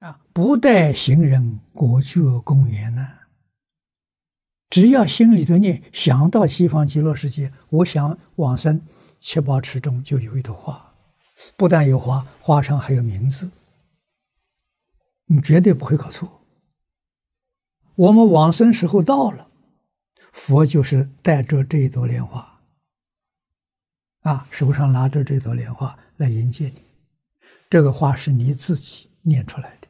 啊，不带行人果觉公园呢。只要心里头念想到西方极乐世界，我想往生，七宝池中就有一朵花，不但有花，花上还有名字，你绝对不会搞错。我们往生时候到了，佛就是带着这一朵莲花，啊，手上拿着这朵莲花来迎接你。这个话是你自己念出来的，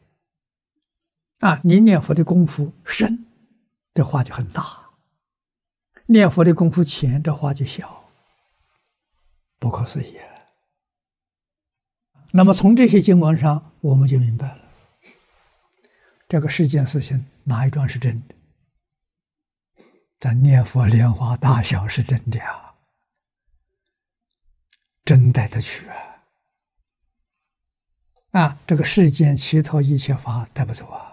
啊，你念佛的功夫深。这话就很大，念佛的功夫浅，这话就小，不可思议。那么从这些经文上，我们就明白了，这个世间事情哪一桩是真的？咱念佛莲花大小是真的啊，真带得去啊！啊，这个世间其他一切法带不走啊。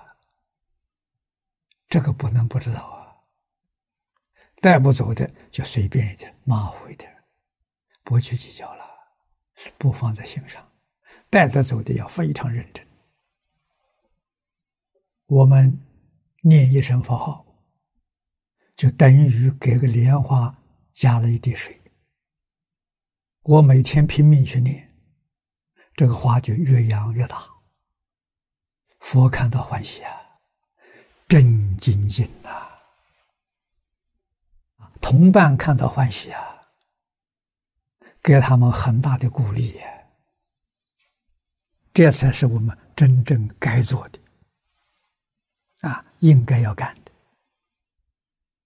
这个不能不知道啊！带不走的就随便一点，马虎一点，不去计较了，不放在心上；带得走的要非常认真。我们念一声佛号，就等于给个莲花加了一滴水。我每天拼命去念，这个花就越养越大。佛看到欢喜啊！真精进呐！同伴看到欢喜啊，给他们很大的鼓励，这才是我们真正该做的啊，应该要干。